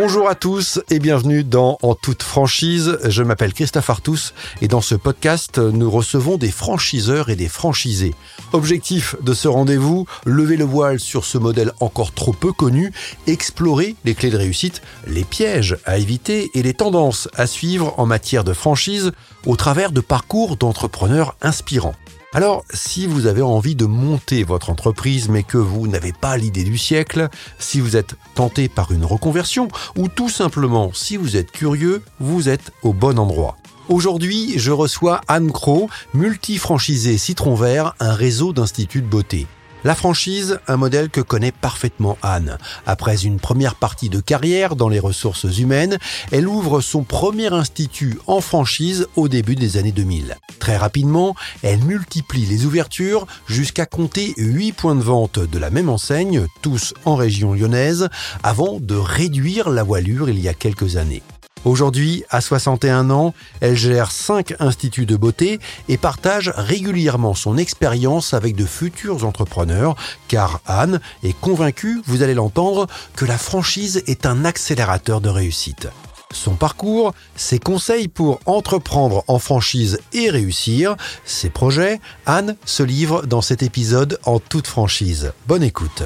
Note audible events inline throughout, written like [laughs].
Bonjour à tous et bienvenue dans En toute franchise. Je m'appelle Christophe Artus et dans ce podcast, nous recevons des franchiseurs et des franchisés. Objectif de ce rendez-vous, lever le voile sur ce modèle encore trop peu connu, explorer les clés de réussite, les pièges à éviter et les tendances à suivre en matière de franchise au travers de parcours d'entrepreneurs inspirants. Alors, si vous avez envie de monter votre entreprise mais que vous n'avez pas l'idée du siècle, si vous êtes tenté par une reconversion ou tout simplement si vous êtes curieux, vous êtes au bon endroit. Aujourd'hui, je reçois Anne Cro, multi-franchisée Citron Vert, un réseau d'instituts de beauté. La franchise, un modèle que connaît parfaitement Anne. Après une première partie de carrière dans les ressources humaines, elle ouvre son premier institut en franchise au début des années 2000. Très rapidement, elle multiplie les ouvertures jusqu'à compter 8 points de vente de la même enseigne, tous en région lyonnaise, avant de réduire la voilure il y a quelques années. Aujourd'hui, à 61 ans, elle gère 5 instituts de beauté et partage régulièrement son expérience avec de futurs entrepreneurs, car Anne est convaincue, vous allez l'entendre, que la franchise est un accélérateur de réussite. Son parcours, ses conseils pour entreprendre en franchise et réussir, ses projets, Anne se livre dans cet épisode en toute franchise. Bonne écoute.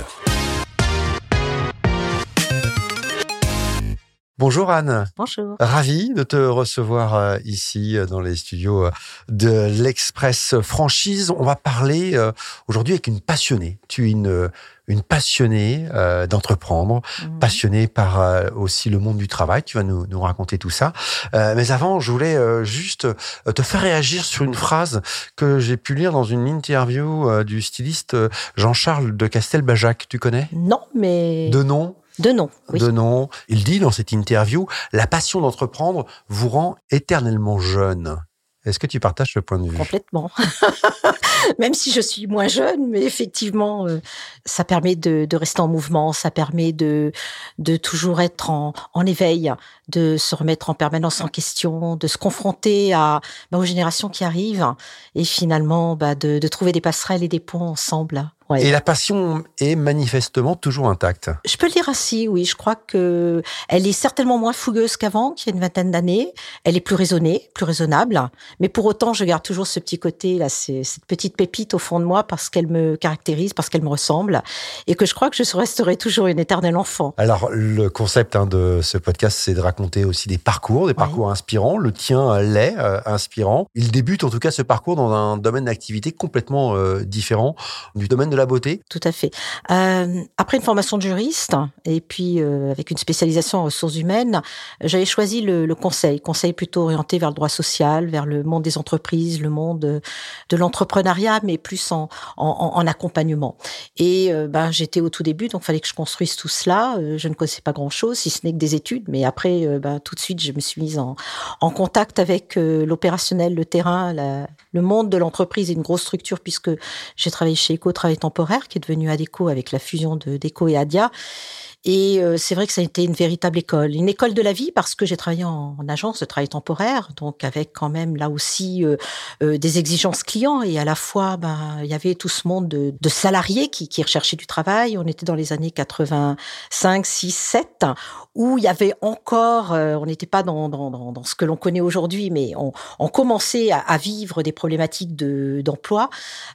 Bonjour Anne. Bonjour. Ravi de te recevoir euh, ici euh, dans les studios euh, de l'Express Franchise. On va parler aujourd'hui avec une passionnée. Tu es une, une passionnée d'entreprendre, mhm. passionnée par aussi le monde du travail. Tu vas nous, nous raconter tout ça. mais avant, je voulais juste te faire réagir sur une phrase que j'ai pu lire dans une interview du styliste Jean-Charles de Castelbajac. Tu connais? Non, mais... De nom de nom, oui. De nom. Il dit dans cette interview, la passion d'entreprendre vous rend éternellement jeune. Est-ce que tu partages ce point de vue? Complètement. [laughs] Même si je suis moins jeune, mais effectivement, euh, ça permet de, rester en mouvement, ça permet de, de toujours être en, en, éveil, de se remettre en permanence en question, de se confronter à, bah, aux générations qui arrivent et finalement bah, de, de trouver des passerelles et des ponts ensemble. Et la passion est manifestement toujours intacte. Je peux le dire ainsi, oui. Je crois que elle est certainement moins fougueuse qu'avant, qu'il y a une vingtaine d'années. Elle est plus raisonnée, plus raisonnable. Mais pour autant, je garde toujours ce petit côté, là, cette petite pépite au fond de moi parce qu'elle me caractérise, parce qu'elle me ressemble. Et que je crois que je resterai toujours une éternelle enfant. Alors, le concept hein, de ce podcast, c'est de raconter aussi des parcours, des parcours inspirants. Le tien l'est, euh, inspirant. Il débute en tout cas ce parcours dans un domaine d'activité complètement euh, différent du domaine de la beauté Tout à fait. Euh, après une formation de juriste et puis euh, avec une spécialisation en ressources humaines, j'avais choisi le, conseil, conseil plutôt orienté vers le droit social, vers le monde des entreprises, le monde de l'entrepreneuriat, mais plus en, en, accompagnement. Et euh, ben, j'étais au tout début, donc fallait que je construise tout cela. je ne connaissais pas grand-chose, si ce n'est que des études, mais après, ben, tout de suite, je me suis mise en, en contact avec l'opérationnel, le terrain, le monde de l'entreprise et une grosse structure, puisque j'ai travaillé chez Eco, travaillé qui est devenu ADECO avec la fusion de DECO et ADIA. Et euh, c'est vrai que ça a été une véritable école, une école de la vie parce que j'ai travaillé en, agence de travail temporaire, donc avec quand même là aussi euh, euh, des exigences clients et à la fois, ben il y avait tout ce monde de, de salariés qui, qui recherchaient du travail. On était dans les années 85, 6, 7 où il y avait encore, on n'était pas dans, dans, dans, ce que l'on connaît aujourd'hui, mais on, on commençait à, à, vivre des problématiques de d'emploi.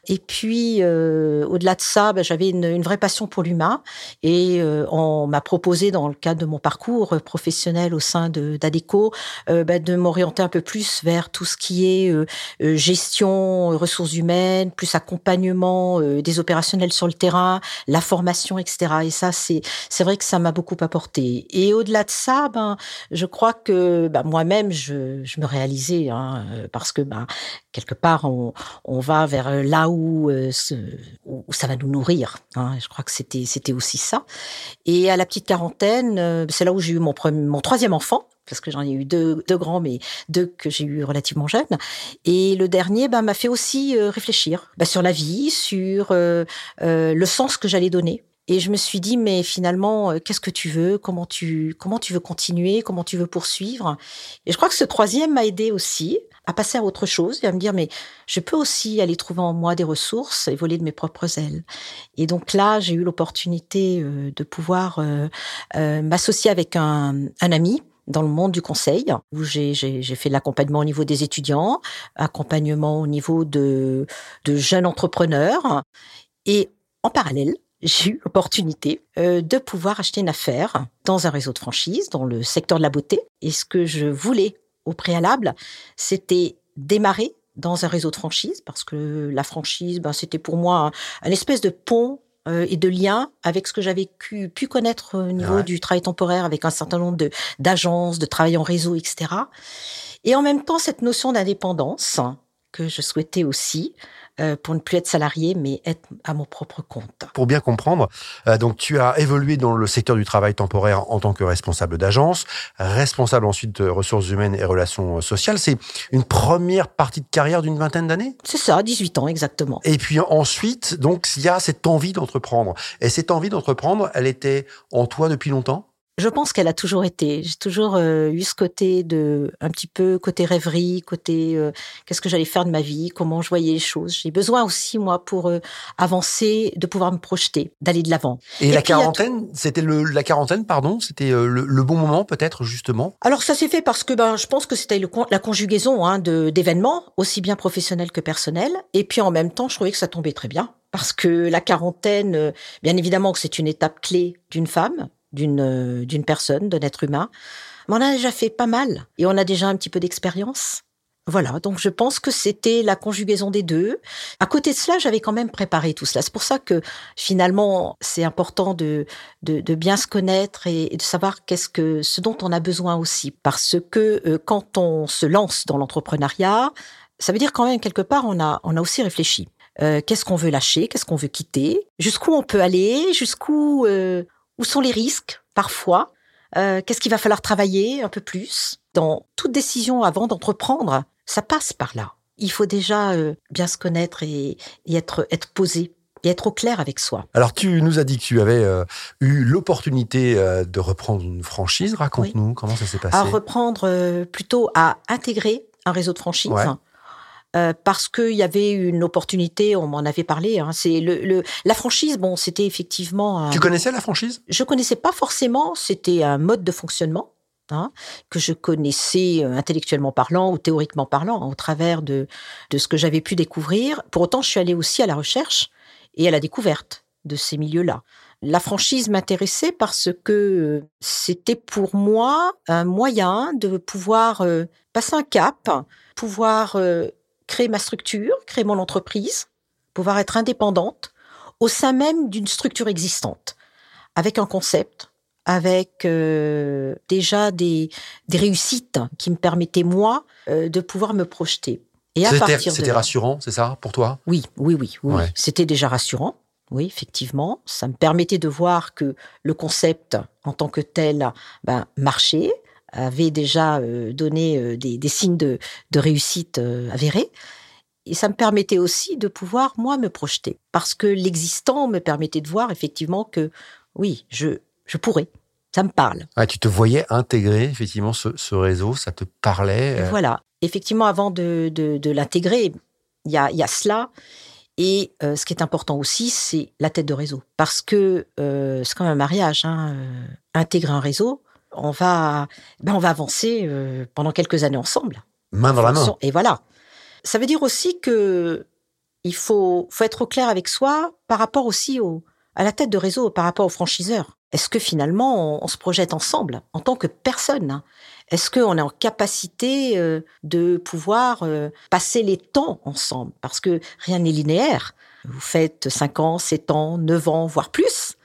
Et puis au-delà de ça, ben, j'avais une, une, vraie passion pour l'humain et on m'a proposé dans le cadre de mon parcours professionnel au sein de d'Adeco euh, bah, de m'orienter un peu plus vers tout ce qui est euh, euh, gestion ressources humaines, plus accompagnement des opérationnels sur le terrain, la formation, etc. Et ça, c'est c'est vrai que ça m'a beaucoup apporté. Et au-delà de ça, ben je crois que ben, moi-même je, je me réalisais hein, parce que ben quelque part on, on va vers là où, où ça va nous nourrir. Hein. Je crois que c'était c'était aussi ça. Et et à la petite quarantaine, euh, c'est là où j'ai eu mon, troisième enfant parce que j'en ai eu deux, grands, mais deux que j'ai eu relativement jeunes. Et le dernier bah, m'a fait aussi euh, réfléchir bah, sur la vie, sur euh, le sens que j'allais donner. Et je me suis dit, mais finalement, qu'est-ce que tu veux? Comment tu comment tu veux continuer? Comment tu veux poursuivre? Et je crois que ce troisième m'a aidé aussi à passer à autre chose et à me dire mais je peux aussi aller trouver en moi des ressources et voler de mes propres ailes. Et donc là, j'ai eu l'opportunité euh, de pouvoir euh, euh, m'associer avec un, un ami dans le monde du conseil, où j'ai fait de l'accompagnement au niveau des étudiants, accompagnement au niveau de, de jeunes entrepreneurs. Et en parallèle, j'ai eu l'opportunité de pouvoir acheter une affaire dans un réseau de franchise, dans le secteur de la beauté. Et ce que je voulais au préalable, c'était démarrer dans un réseau de franchise, parce que la franchise, ben, c'était pour moi un, espèce de pont euh, et de lien avec ce que j'avais pu, pu, connaître au niveau du travail temporaire, avec un certain nombre de d'agences, de travail en réseau, etc. Et en même temps, cette notion d'indépendance que je souhaitais aussi, euh, pour ne plus être salarié, mais être à mon propre compte. Pour bien comprendre, euh, donc tu as évolué dans le secteur du travail temporaire en tant que responsable d'agence, responsable ensuite de ressources humaines et relations sociales. C'est une première partie de carrière d'une vingtaine d'années? C'est ça, 18 ans exactement. Et puis ensuite, donc il y a cette envie d'entreprendre. Et cette envie d'entreprendre, elle était en toi depuis longtemps? Je pense qu'elle a toujours été. J'ai toujours euh, eu ce côté de, un petit peu côté rêverie, côté euh, qu'est-ce que j'allais faire de ma vie, comment je voyais les choses. J'ai besoin aussi moi pour euh, avancer, de pouvoir me projeter, d'aller de l'avant. Et, la quarantaine, c'était le la quarantaine, pardon, c'était le, bon moment peut-être justement? Alors ça s'est fait parce que ben je pense que c'était la conjugaison hein, de d'événements aussi bien professionnels que personnels. Et puis en même temps, je trouvais que ça tombait très bien parce que la quarantaine, bien évidemment que c'est une étape clé d'une femme d'une euh, d'une personne, d'un être humain. Mais on a déjà fait pas mal et on a déjà un petit peu d'expérience. Voilà, donc je pense que c'était la conjugaison des deux. À côté de cela, j'avais quand même préparé tout cela. C'est pour ça que finalement, c'est important de, de, bien se connaître et, de savoir qu'est-ce que ce dont on a besoin aussi. Parce que euh, quand on se lance dans l'entrepreneuriat, ça veut dire quand même quelque part on a on a aussi réfléchi. Euh, qu'est-ce qu'on veut lâcher, qu'est-ce qu'on veut quitter, jusqu'où on peut aller, jusqu'où où sont les risques parfois? Euh, Qu'est-ce qu'il va falloir travailler un peu plus? Dans toute décision avant d'entreprendre, ça passe par là. Il faut déjà euh, bien se connaître et, être, être posé et être au clair avec soi. Alors tu nous as dit que tu avais euh, eu l'opportunité de reprendre une franchise. Raconte-nous comment ça s'est passé. À reprendre plutôt à intégrer un réseau de franchise. Euh, parce qu'il y avait une opportunité, on m'en avait parlé. Hein, c'est le, la franchise. Bon, c'était effectivement. tu connaissais la franchise? Je connaissais pas forcément. C'était un mode de fonctionnement. Hein, que je connaissais euh, intellectuellement parlant ou théoriquement parlant, hein, au travers de, de ce que j'avais pu découvrir. Pour autant, je suis allée aussi à la recherche et à la découverte de ces milieux-là. La franchise m'intéressait parce que euh, c'était pour moi un moyen de pouvoir passer un cap, pouvoir créer ma structure, créer mon entreprise, pouvoir être indépendante au sein même d'une structure existante, avec un concept, avec euh, déjà des, des réussites qui me permettaient, moi, euh, de pouvoir me projeter. Et à partir C'était rassurant, c'est ça, pour toi? Oui, oui, oui. oui. C'était déjà rassurant. Oui, effectivement. Ça me permettait de voir que le concept, en tant que tel, ben, marchait, avait déjà euh, donné euh, des, signes de, réussite euh, avérés. Et ça me permettait aussi de pouvoir, moi, me projeter. Parce que l'existant me permettait de voir effectivement que, oui, je, je pourrais. Ça me parle. tu te voyais intégrer effectivement ce, réseau, ça te parlait. Voilà. Effectivement, avant de, de, l'intégrer, il y a, y a cela. Et ce qui est important aussi, c'est la tête de réseau. Parce que c'est comme un mariage. Hein, intégrer un réseau, on va, ben on va avancer euh, pendant quelques années ensemble. Main dans la main. Et voilà. Ça veut dire aussi que il faut, faut être au clair avec soi par rapport aussi au, à la tête de réseau, par rapport aux franchiseurs. Est-ce que finalement on, se projette ensemble en tant que personne hein? Est-ce qu'on est en capacité euh, de pouvoir euh, passer les temps ensemble? Parce que rien n'est linéaire. Vous faites 5 ans, 7 ans, 9 ans, voire plus.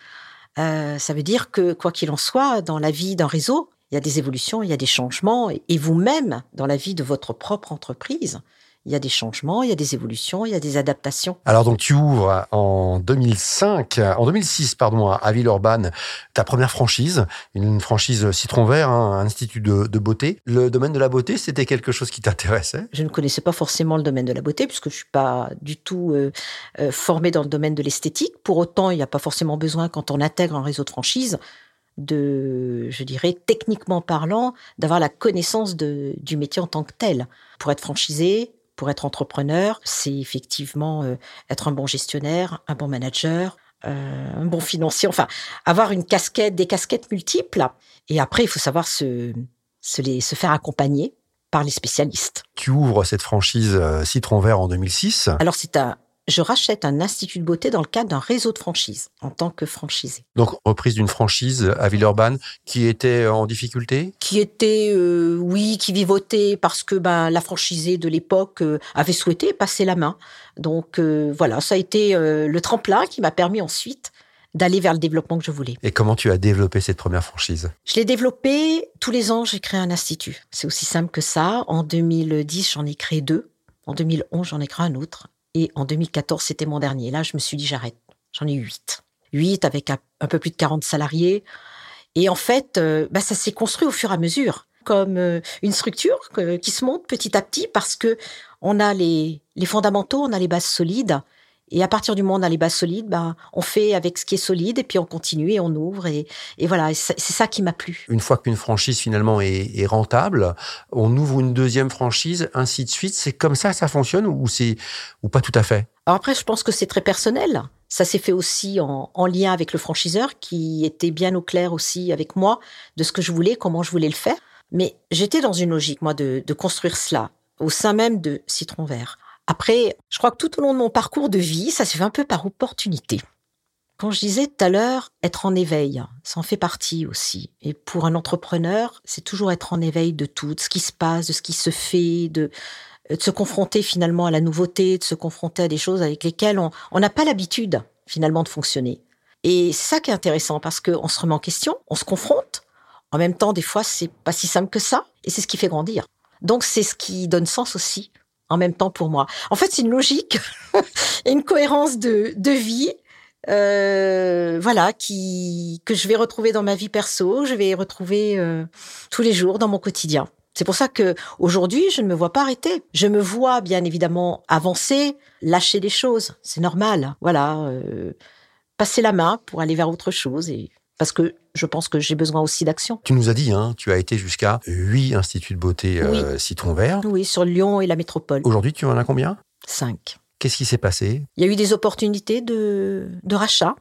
Euh, ça veut dire que, quoi qu'il en soit, dans la vie d'un réseau, il y a des évolutions, il y a des changements, et vous-même, dans la vie de votre propre entreprise, il y a des changements, il y a des évolutions, il y a des adaptations. Alors donc tu ouvres en 2005, en 2006 pardon, à Villeurbanne, ta première franchise, une franchise Citron Vert, hein, un institut de, beauté. Le domaine de la beauté, c'était quelque chose qui t'intéressait? Je ne connaissais pas forcément le domaine de la beauté puisque je suis pas du tout euh, euh, formée dans le domaine de l'esthétique. Pour autant, il n'y a pas forcément besoin quand on intègre un réseau de franchise de, je dirais, techniquement parlant, d'avoir la connaissance de, du métier en tant que tel. Pour être franchisé, pour être entrepreneur, c'est effectivement euh, être un bon gestionnaire, un bon manager, euh, un bon financier, enfin, avoir une casquette, des casquettes multiples. Et après, il faut savoir se, se, les, se faire accompagner par les spécialistes. Tu ouvres cette franchise euh, Citron Vert en 2006. Alors, c'est un, je rachète un institut de beauté dans le cadre d'un réseau de franchise en tant que franchisé. Donc reprise d'une franchise à Villeurbanne qui était en difficulté? Qui était, euh, oui, qui vivotait parce que ben, la franchisée de l'époque euh, avait souhaité passer la main. Donc euh, voilà, ça a été le tremplin qui m'a permis ensuite d'aller vers le développement que je voulais. Et comment tu as développé cette première franchise? Je l'ai développée tous les ans, j'ai créé un institut. C'est aussi simple que ça. En 2010, j'en ai créé deux. En 2011, j'en ai créé un autre. Et en 2014, c'était mon dernier. Là, je me suis dit, j'arrête. J'en ai eu huit. Huit avec un, peu plus de 40 salariés. Et en fait, euh, bah, ça s'est construit au fur et à mesure, comme euh, une structure qui se monte petit à petit parce que on a les, les fondamentaux, on a les bases solides. Et à partir du moment où on a les bases solides, bah, on fait avec ce qui est solide et puis on continue et on ouvre. Et, et voilà, c'est ça qui m'a plu. Une fois qu'une franchise finalement est, est, rentable, on ouvre une deuxième franchise, ainsi de suite. C'est comme ça ça fonctionne ou, c'est, ou pas tout à fait? Alors après, je pense que c'est très personnel. Ça s'est fait aussi en, en, lien avec le franchiseur qui était bien au clair aussi avec moi de ce que je voulais, comment je voulais le faire. Mais j'étais dans une logique, moi, de, de construire cela au sein même de Citron Vert. Après, je crois que tout au long de mon parcours de vie, ça se fait un peu par opportunité. Quand je disais tout à l'heure, être en éveil, ça en fait partie aussi. Et pour un entrepreneur, c'est toujours être en éveil de tout, de ce qui se passe, de ce qui se fait, de, de se confronter finalement à la nouveauté, de se confronter à des choses avec lesquelles on n'a pas l'habitude finalement de fonctionner. Et c'est ça qui est intéressant parce qu'on se remet en question, on se confronte. En même temps, des fois, c'est pas si simple que ça, et c'est ce qui fait grandir. Donc, c'est ce qui donne sens aussi en même temps pour moi. En fait, c'est une logique [laughs] et une cohérence de, de vie. Euh, voilà, qui que je vais retrouver dans ma vie perso, je vais retrouver euh, tous les jours dans mon quotidien. C'est pour ça que aujourd'hui, je ne me vois pas arrêter. Je me vois bien évidemment avancer, lâcher des choses, c'est normal. Voilà, euh, passer la main pour aller vers autre chose et parce que je pense que j'ai besoin aussi d'action. Tu nous as dit, hein, tu as été jusqu'à huit instituts de beauté euh, citron vert. Oui, sur Lyon et la métropole. Aujourd'hui, tu en as combien? Cinq. Qu'est-ce qui s'est passé? Il y a eu des opportunités de, de rachat.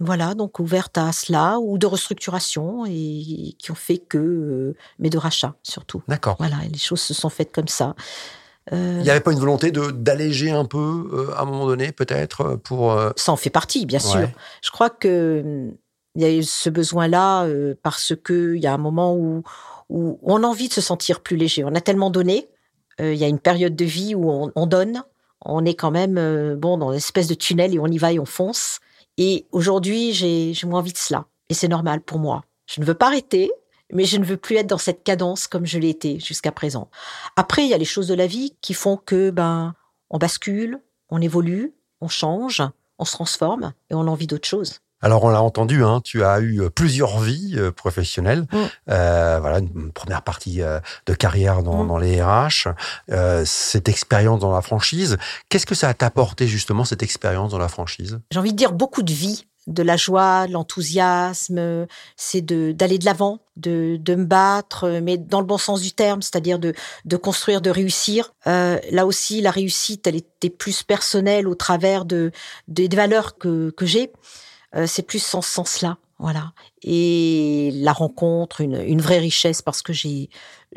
Voilà, donc ouvertes à cela, ou de restructuration, et qui ont fait que, euh, mais de rachat surtout. D'accord. Voilà, et les choses se sont faites comme ça. Euh, Il n'y avait pas une volonté de d'alléger un peu euh, à un moment donné, peut-être pour. Euh... Ça en fait partie, bien sûr. Je crois que il y a eu ce besoin-là euh, parce que il y a un moment où, on a envie de se sentir plus léger. On a tellement donné. Euh, il y a une période de vie où on, on donne. On est quand même euh, bon dans une espèce de tunnel et on y va et on fonce. Et aujourd'hui, j'ai moins envie de cela. Et c'est normal pour moi. Je ne veux pas arrêter, mais je ne veux plus être dans cette cadence comme je l'ai été jusqu'à présent. Après, il y a les choses de la vie qui font que ben on bascule, on évolue, on change, on se transforme et on a envie d'autre chose. Alors on l'a entendu, hein, tu as eu euh, plusieurs vies euh, professionnelles. Mm. Euh, voilà, une première partie de carrière dans, Mm. dans les RH, euh, cette expérience dans la franchise. Qu'est-ce que ça t'a apporté justement cette expérience dans la franchise? J'ai envie de dire beaucoup de vie, de la joie, de l'enthousiasme. C'est de d'aller de l'avant, de de me battre, mais dans le bon sens du terme, c'est-à-dire de de construire, de réussir. Euh, là aussi, la réussite, elle était plus personnelle au travers de des valeurs que que j'ai. Euh, c'est plus en ce sens-là, voilà. Et la rencontre, une, une vraie richesse parce que j'ai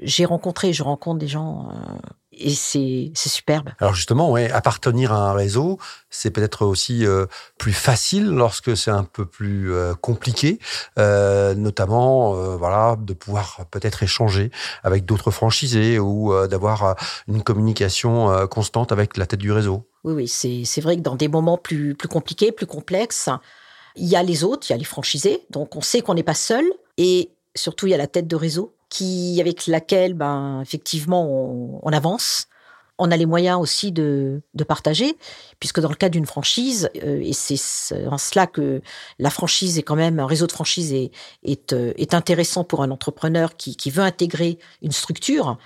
j'ai rencontré, je rencontre des gens euh, et c'est c'est superbe. Alors justement, ouais, appartenir à un réseau, c'est peut-être aussi euh, plus facile lorsque c'est un peu plus euh, compliqué, notamment voilà de pouvoir peut-être échanger avec d'autres franchisés ou d'avoir une communication constante avec la tête du réseau. Oui, oui, c'est c'est vrai que dans des moments plus plus compliqués, plus complexes, il y a les autres, il y a les franchisés, donc on sait qu'on n'est pas seul, et surtout il y a la tête de réseau qui avec laquelle ben effectivement on, avance. On a les moyens aussi de, de partager, puisque dans le cas d'une franchise, euh, et c'est en cela que la franchise est quand même un réseau de franchise est est, euh, est intéressant pour un entrepreneur qui, qui veut intégrer une structure.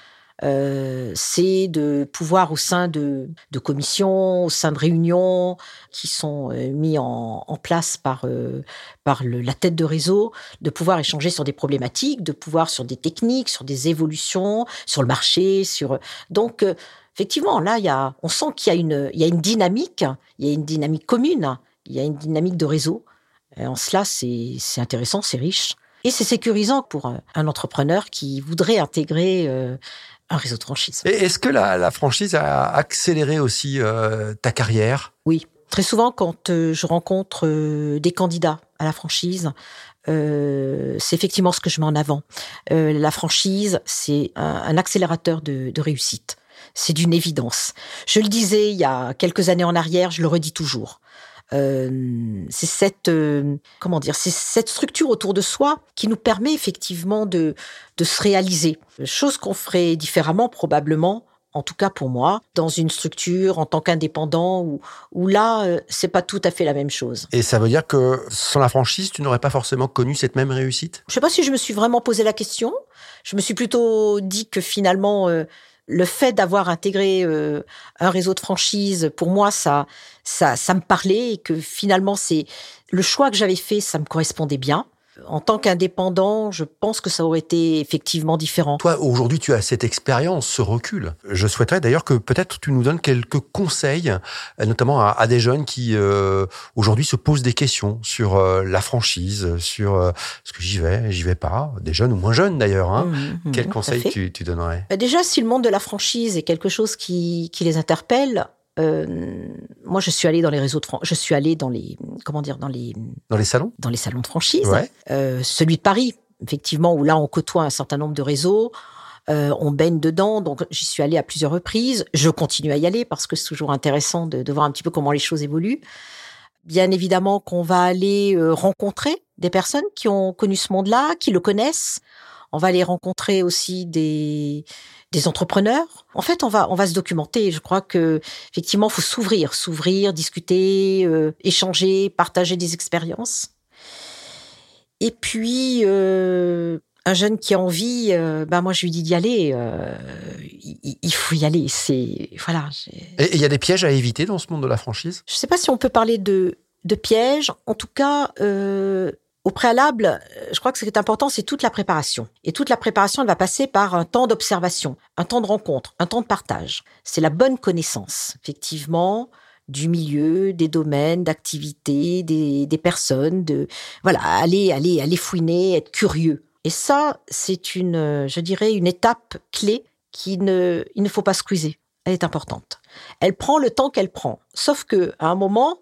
Euh, c'est de pouvoir au sein de, commissions, au sein de réunions qui sont euh, mis en, place par, euh, par la tête de réseau, de pouvoir échanger sur des problématiques, de pouvoir sur des techniques, sur des évolutions, sur le marché, sur donc effectivement là il on sent qu'il y a une, il y a une dynamique, il y a une dynamique commune, il y a une dynamique de réseau. Et en cela c'est intéressant, c'est riche. Et c'est sécurisant pour un entrepreneur qui voudrait intégrer un réseau de franchise. Et est-ce que la, la, franchise a accéléré aussi euh, ta carrière? Oui. Très souvent, quand euh, je rencontre euh, des candidats à la franchise, c'est effectivement ce que je mets en avant. La franchise, c'est un, un, accélérateur de, de réussite. C'est d'une évidence. Je le disais il y a quelques années en arrière, je le redis toujours. Euh, c'est cette euh, comment dire, c'est cette structure autour de soi qui nous permet effectivement de de se réaliser. Chose qu'on ferait différemment probablement en tout cas pour moi, dans une structure en tant qu'indépendant où, où là, euh, c'est pas tout à fait la même chose. Et ça veut dire que sans la franchise, tu n'aurais pas forcément connu cette même réussite? Je sais pas si je me suis vraiment posé la question. Je me suis plutôt dit que finalement, euh, le fait d'avoir intégré euh, un réseau de franchise, pour moi, ça, ça, ça me parlait et que finalement, c'est le choix que j'avais fait, ça me correspondait bien. En tant qu'indépendant, je pense que ça aurait été effectivement différent. Toi, aujourd'hui, tu as cette expérience, ce recul. Je souhaiterais d'ailleurs que peut-être tu nous donnes quelques conseils, notamment à, à des jeunes qui euh, aujourd'hui se posent des questions sur euh, la franchise, sur euh, ce que j'y vais, j'y vais pas, des jeunes ou moins jeunes d'ailleurs. Hein. Mmh, Quels conseils tu, tu, donnerais? Déjà, si le monde de la franchise est quelque chose qui, qui les interpelle, euh, moi, je suis allée dans les réseaux de je suis allée dans les comment dire dans les dans les salons? dans les salons de franchise. Ouais. Euh, celui de Paris, effectivement, où là on côtoie un certain nombre de réseaux. Euh, on baigne dedans, donc j'y suis allée à plusieurs reprises. Je continue à y aller parce que c'est toujours intéressant de, de, voir un petit peu comment les choses évoluent. Bien évidemment qu'on va aller rencontrer des personnes qui ont connu ce monde-là, qui le connaissent. On va aller rencontrer aussi des des entrepreneurs. En fait, on va on va se documenter. Je crois que effectivement, faut s'ouvrir, s'ouvrir, discuter, euh, échanger, partager des expériences. Et puis euh, un jeune qui a envie, euh, bah moi je lui dis d'y aller. Euh, il, il, faut y aller. C'est voilà. Et il y a des pièges à éviter dans ce monde de la franchise? Je ne sais pas si on peut parler de de pièges. En tout cas, euh, au préalable, je crois que ce qui est important, c'est toute la préparation. Et toute la préparation, elle va passer par un temps d'observation, un temps de rencontre, un temps de partage. C'est la bonne connaissance, effectivement, du milieu, des domaines, d'activités, des, des, personnes, de voilà, aller, aller, aller fouiner, être curieux. Et ça, c'est une, je dirais, une étape clé qui ne, il ne faut pas squeezer. Elle est importante. Elle prend le temps qu'elle prend. Sauf que, à un moment,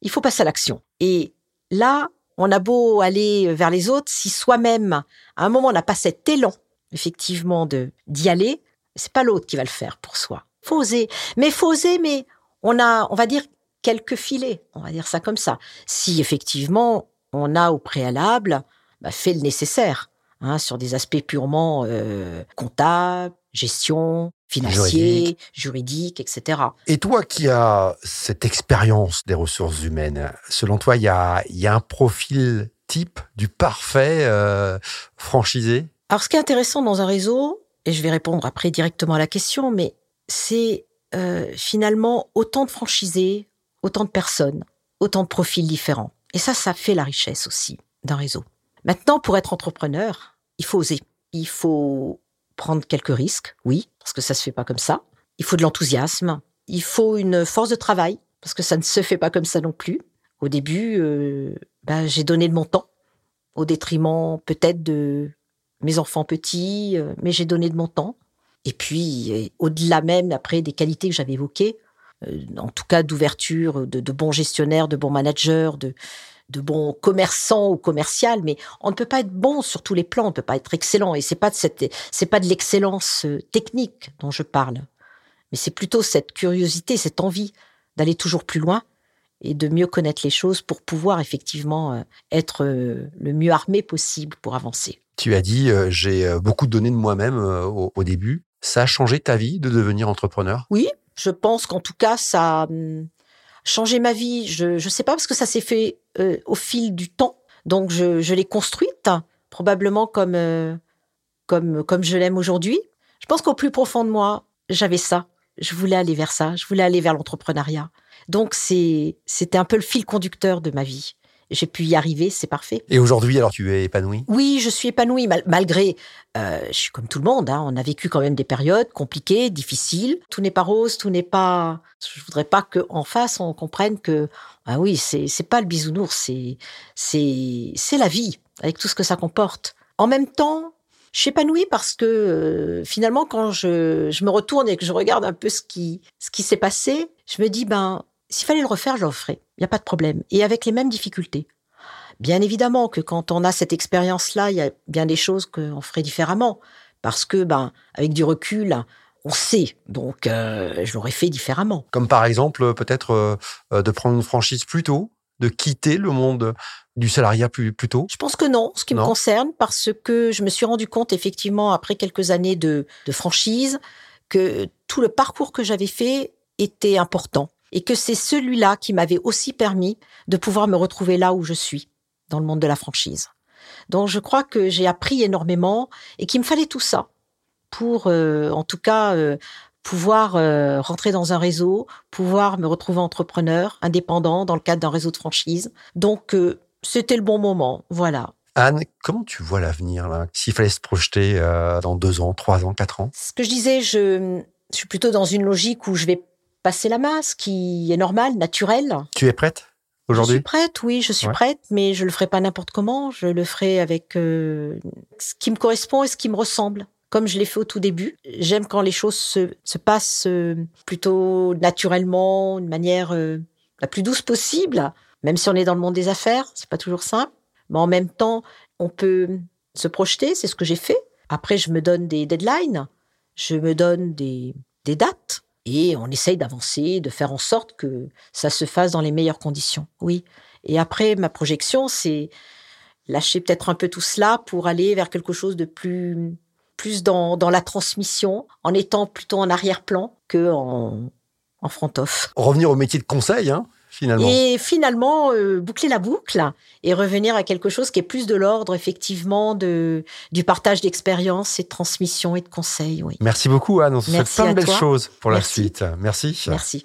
il faut passer à l'action. Et là, on a beau aller vers les autres, si soi-même, à un moment, on n'a pas cet élan, effectivement, de d'y aller, c'est pas l'autre qui va le faire pour soi. Faut oser. Mais faut oser, mais on a, on va dire, quelques filets. On va dire ça comme ça. Si effectivement, on a au préalable bah, fait le nécessaire hein, sur des aspects purement euh, comptables, gestion, financier, juridique. juridique, etc. Et toi qui as cette expérience des ressources humaines, selon toi, il y a, y a un profil type du parfait euh, franchisé? Alors, ce qui est intéressant dans un réseau, et je vais répondre après directement à la question, mais c'est euh, finalement autant de franchisés, autant de personnes, autant de profils différents. Et ça, ça fait la richesse aussi d'un réseau. Maintenant, pour être entrepreneur, il faut oser. Il faut prendre quelques risques, oui, parce que ça se fait pas comme ça. Il faut de l'enthousiasme. Il faut une force de travail, parce que ça ne se fait pas comme ça non plus. Au début, euh, ben, j'ai donné de mon temps, au détriment peut-être de mes enfants petits, euh, mais j'ai donné de mon temps. Et puis, au-delà même, après, des qualités que j'avais évoquées, euh, en tout cas d'ouverture, de, de bons gestionnaires, de bons managers, de, de bons commerçants ou commercial, mais on ne peut pas être bon sur tous les plans, on ne peut pas être excellent. Et c'est pas de cette, c'est pas de l'excellence euh, technique dont je parle, mais c'est plutôt cette curiosité, cette envie d'aller toujours plus loin et de mieux connaître les choses pour pouvoir effectivement euh, être euh, le mieux armé possible pour avancer. Tu as dit, j'ai beaucoup donné de moi-même au, au, début. Ça a changé ta vie de devenir entrepreneur? Oui, je pense qu'en tout cas, ça, hum, changer ma vie, je ne sais pas parce que ça s'est fait euh, au fil du temps. Donc je, je l'ai construite probablement comme euh, comme comme je l'aime aujourd'hui. Je pense qu'au plus profond de moi, j'avais ça. Je voulais aller vers ça. Je voulais aller vers l'entrepreneuriat. Donc c'est c'était un peu le fil conducteur de ma vie. J'ai pu y arriver, c'est parfait. Et aujourd'hui, alors tu es épanouie? Oui, je suis épanouie malgré. Euh, je suis comme tout le monde. Hein, on a vécu quand même des périodes compliquées, difficiles. Tout n'est pas rose, tout n'est pas. Je voudrais pas qu'en face on comprenne que ah oui, c'est pas le bisounours, c'est c'est c'est la vie avec tout ce que ça comporte. En même temps, je suis épanouie parce que euh, finalement, quand je, je me retourne et que je regarde un peu ce qui, ce qui s'est passé, je me dis, ben, s'il fallait le refaire, je le referais. Il n'y a pas de problème. Et avec les mêmes difficultés. Bien évidemment que quand on a cette expérience-là, il y a bien des choses qu'on ferait différemment. Parce que, ben, avec du recul, on sait. Donc, euh, je l'aurais fait différemment. Comme par exemple, peut-être euh, de prendre une franchise plus tôt, de quitter le monde du salariat plus, plus tôt Je pense que non, ce qui me concerne, parce que je me suis rendu compte effectivement après quelques années de, de franchise que tout le parcours que j'avais fait était important et que c'est celui-là qui m'avait aussi permis de pouvoir me retrouver là où je suis, dans le monde de la franchise. Donc je crois que j'ai appris énormément et qu'il me fallait tout ça pour, euh, en tout cas, euh, pouvoir euh, rentrer dans un réseau, pouvoir me retrouver entrepreneur, indépendant dans le cadre d'un réseau de franchise. Donc c'était le bon moment, voilà. Anne, comment tu vois l'avenir là? S'il fallait se projeter dans deux ans, trois ans, quatre ans? Ce que je disais, je, je suis plutôt dans une logique où je vais passer la masse, qui est normale, naturelle. Tu es prête aujourd'hui? Je suis prête, oui, je suis prête, mais je le ferai pas n'importe comment. Je le ferai avec euh, ce qui me correspond et ce qui me ressemble. Comme je l'ai fait au tout début. J'aime quand les choses se, se passent euh, plutôt naturellement, de manière euh, la plus douce possible. Même si on est dans le monde des affaires, c'est pas toujours simple. Mais en même temps, on peut se projeter, c'est ce que j'ai fait. Après, je me donne des deadlines, je me donne des, des dates et on essaye d'avancer, de faire en sorte que ça se fasse dans les meilleures conditions. Oui. Et après, ma projection, c'est lâcher peut-être un peu tout cela pour aller vers quelque chose de plus, plus dans, la transmission, en étant plutôt en arrière-plan que en, en front-off. Revenir au métier de conseil, hein et finalement, euh, boucler la boucle et revenir à quelque chose qui est plus de l'ordre, effectivement, de, du partage d'expériences et de transmission et de conseils. Oui. Merci beaucoup, Anne. On se souhaite plein de belles choses pour la suite. Merci. Merci.